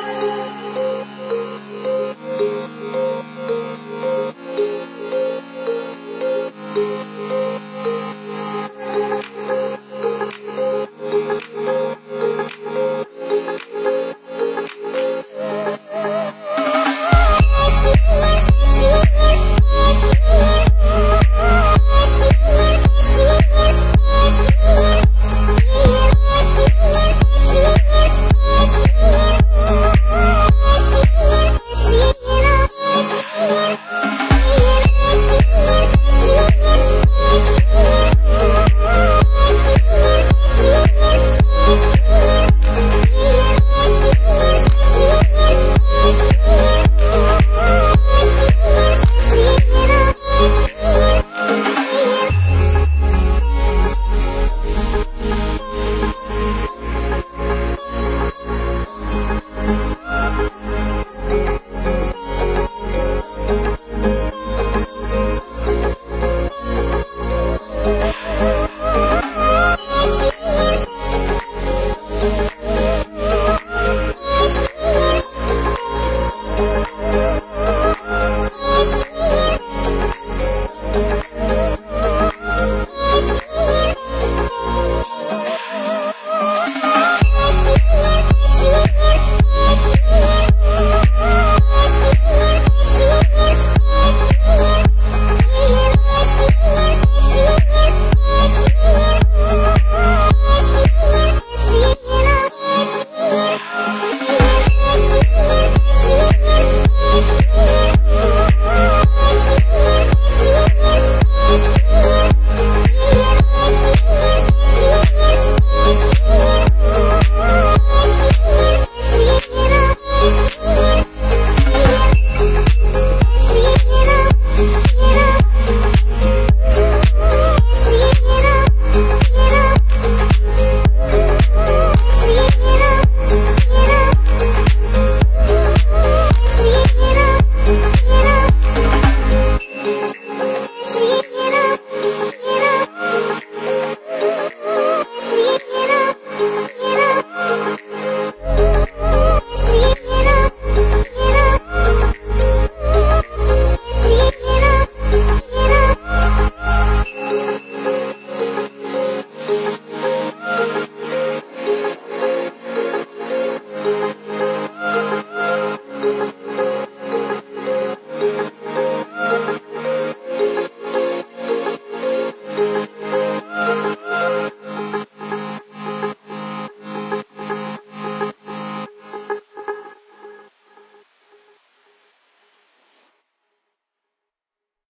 Música